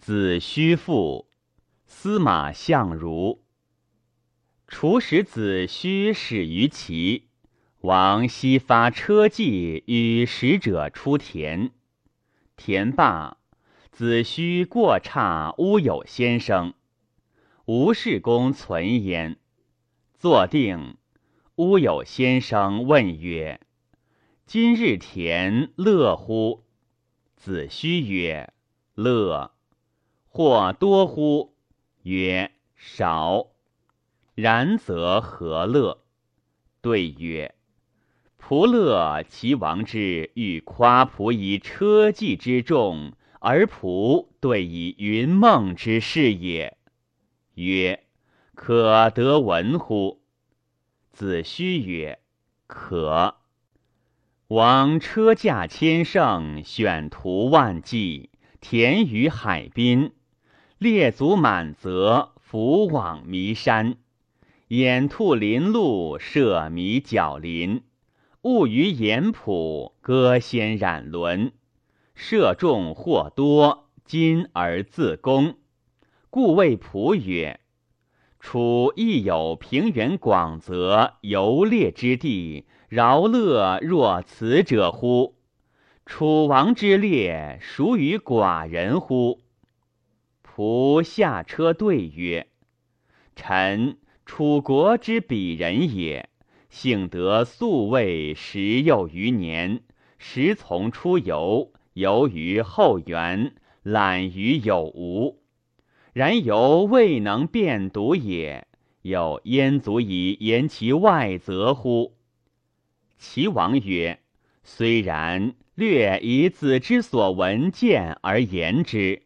子虚父，司马相如。楚使子虚始于齐，王西发车骑与使者出田。田罢，子虚过岔乌有先生。吴世公存焉，坐定。乌有先生问曰：“今日田乐乎？”子虚曰：“乐。”或多乎？曰：“少。”然则何乐？对曰：“仆乐其王之欲夸仆以车骑之众，而仆对以云梦之事也。”曰：“可得闻乎？”子虚曰：“可。”王车驾千乘，选徒万骑，田于海滨，列足满泽，伏往弥山。掩兔林路，设迷角林，物于岩浦，歌先染轮。射众或多，今而自攻。故谓仆曰：“楚亦有平原广泽，游猎之地，饶乐若此者乎？楚王之猎，孰与寡人乎？”仆下车对曰：“臣。”楚国之鄙人也，幸得素位十又余年，时从出游，游于后园，览于有无。然犹未能辨读也，又焉足以言其外则乎？齐王曰：“虽然，略以子之所闻见而言之。”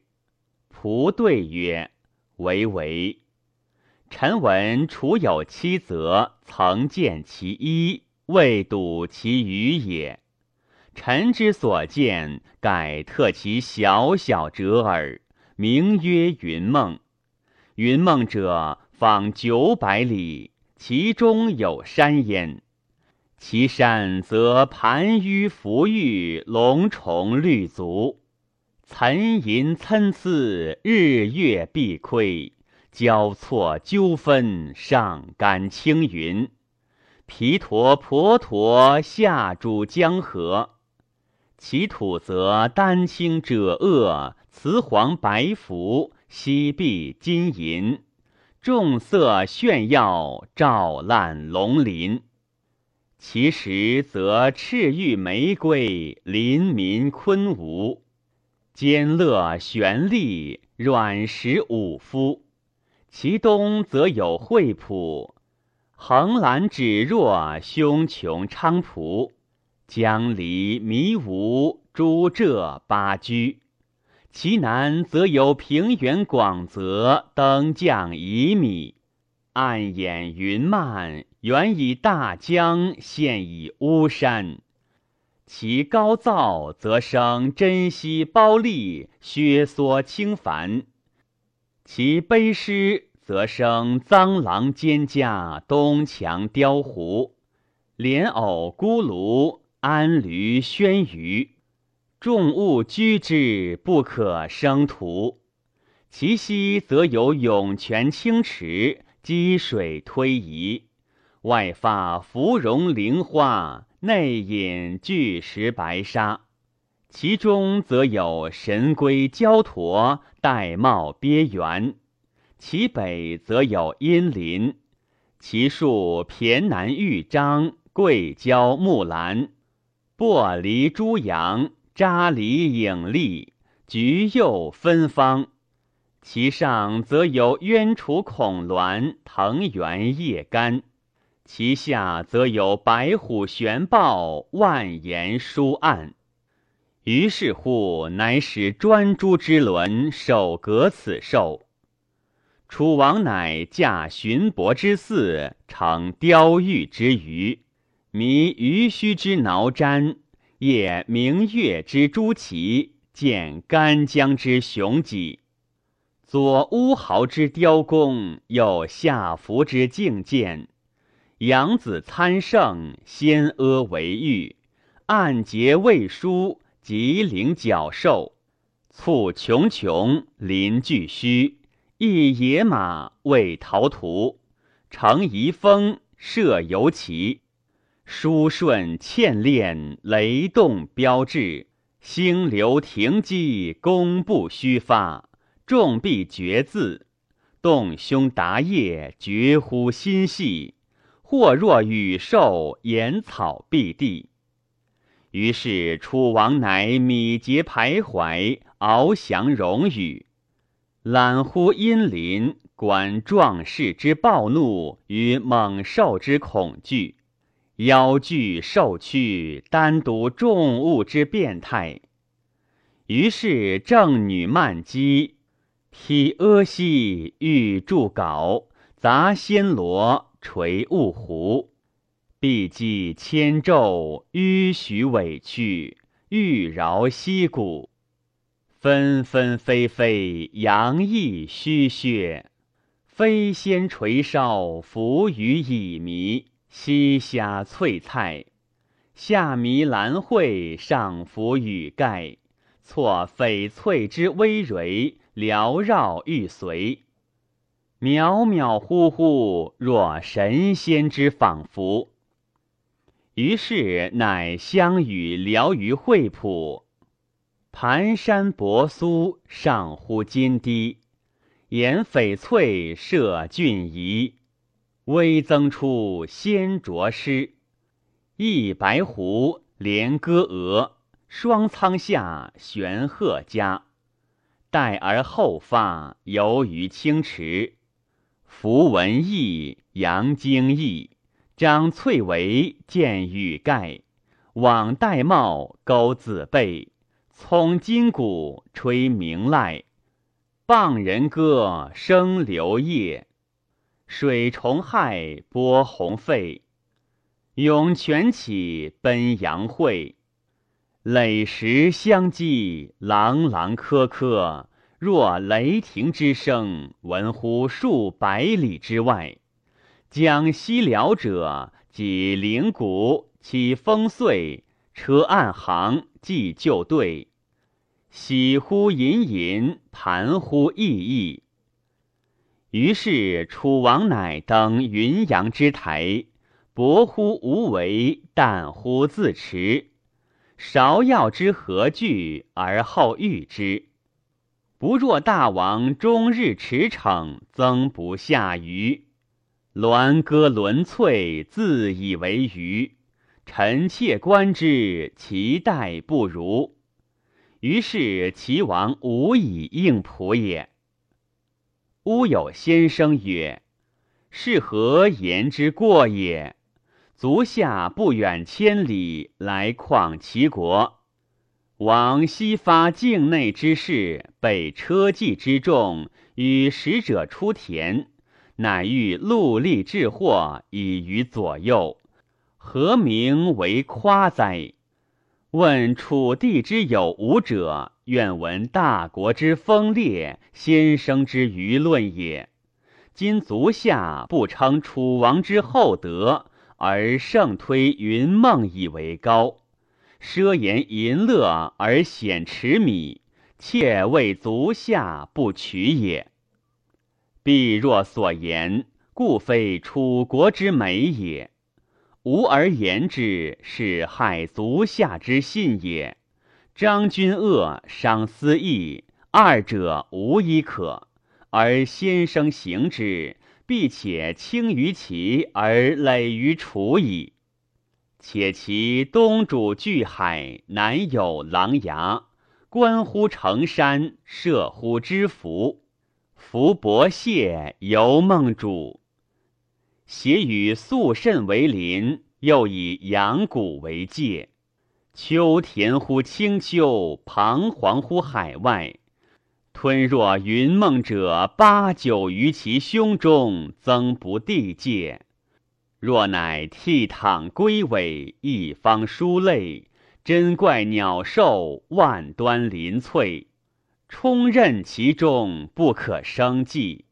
仆对曰：“唯唯。”臣闻楚有七则，曾见其一，未睹其余也。臣之所见，盖特其小小者耳，名曰云梦。云梦者，方九百里，其中有山焉。其山则盘纡浮玉，龙虫绿足，岑银参差，日月必亏。交错纠纷，上干青云；皮陀婆陀，下注江河。其土则丹青者恶，雌黄白浮，西壁金银，众色炫耀，照烂龙鳞。其实则赤玉玫瑰，林民昆吾，兼乐玄丽，软实五夫。其东则有惠浦，横兰芷若，胸穷昌蒲，江离迷芜，诸浙八居。其南则有平原广泽，登降夷米，暗掩云漫，远以大江，现以巫山。其高燥则生珍稀褒利，削缩轻繁。其卑湿则生臧螂蒹葭，东墙雕狐，莲藕孤庐，安驴轩鱼，众物居之，不可生徒。其西则有涌泉清池，积水推移，外发芙蓉菱花，内隐巨石白沙。其中则有神龟焦驼，玳瑁鳖猿；其北则有阴林，其树骈南玉章，桂椒木兰，薄梨朱杨，扎梨影丽，菊柚芬芳。其上则有鸢雏孔鸾，藤原叶干；其下则有白虎玄豹，万岩书案。于是乎，乃使专诸之伦守隔此兽。楚王乃驾寻伯之驷，乘雕玉之鱼，迷鱼须之挠瞻，夜明月之朱旗，见干江之雄戟，左乌毫之雕弓，右下服之镜箭，扬子参圣，先阿为玉，按节未书。吉灵角兽，簇茕茕，临巨虚，一野马为陶图，乘遗风，射游骑。书顺欠练，雷动标志；星流停机，弓步虚发。众必绝字，动胸达叶，绝乎心细。或若羽兽，言草蔽地。于是楚王乃米节徘徊，翱翔荣羽，览乎阴林，观壮士之暴怒与猛兽之恐惧。妖惧兽躯，单独众物之变态。于是正女曼姬，披阿兮欲筑稿，杂仙罗垂雾湖，毕既千昼，迂徐委屈，欲饶溪谷。纷纷飞飞，扬溢虚血，飞仙垂梢，浮于蚁迷。西虾翠菜，下弥兰蕙，上浮雨盖。错翡翠之微蕤，缭绕欲随。渺渺乎乎，若神仙之仿佛。于是乃相与聊于惠浦，盘山泊苏，上乎金堤，沿翡翠设峻仪。微增出仙着诗，一白狐连歌鹅，双仓下玄鹤家。待而后发，游于清池。符文义，扬精义，张翠围，见羽盖。往玳瑁，钩子背，葱金鼓，吹鸣籁。傍人歌，声流夜。水虫害，波鸿沸；涌泉起，奔阳会。垒石相击，朗朗科科，若雷霆之声，闻乎数百里之外。将西辽者，即灵谷，起风碎，车暗行，即就队。喜乎隐隐，盘乎熠熠。于是楚王乃登云阳之台，薄乎无为，淡乎自持。芍药之何惧，而后遇之。不若大王终日驰骋，增不下虞。鸾歌轮翠，自以为娱。臣妾观之，其待不如。于是齐王无以应仆也。乌有先生曰：“是何言之过也？足下不远千里来况齐国，往西发境内之事，备车骑之众，与使者出田，乃欲戮力致祸，以于左右，何名为夸哉？问楚地之有无者？”愿闻大国之风烈，先生之舆论也。今足下不称楚王之厚德，而盛推云梦以为高，奢言淫乐而显持米，妾为足下不取也。必若所言，故非楚国之美也。吾而言之，是害足下之信也。张君恶，伤思义，二者无一可。而先生行之，必且轻于齐而累于楚矣。且其东主巨海，南有琅琊，观乎成山，射乎之福。夫伯谢，游梦主。携与肃慎为邻，又以阳谷为界。秋田乎青丘，彷徨乎海外。吞若云梦者，八九于其胸中，增不地界。若乃倜傥归尾，一方殊类，珍怪鸟兽，万端鳞翠，充任其中，不可生计。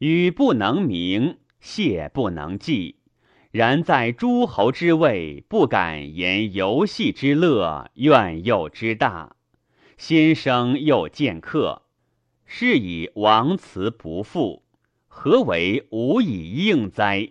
语不能明，谢不能记。然在诸侯之位，不敢言游戏之乐，怨诱之大。先生又见客，是以王辞不复，何为无以应哉？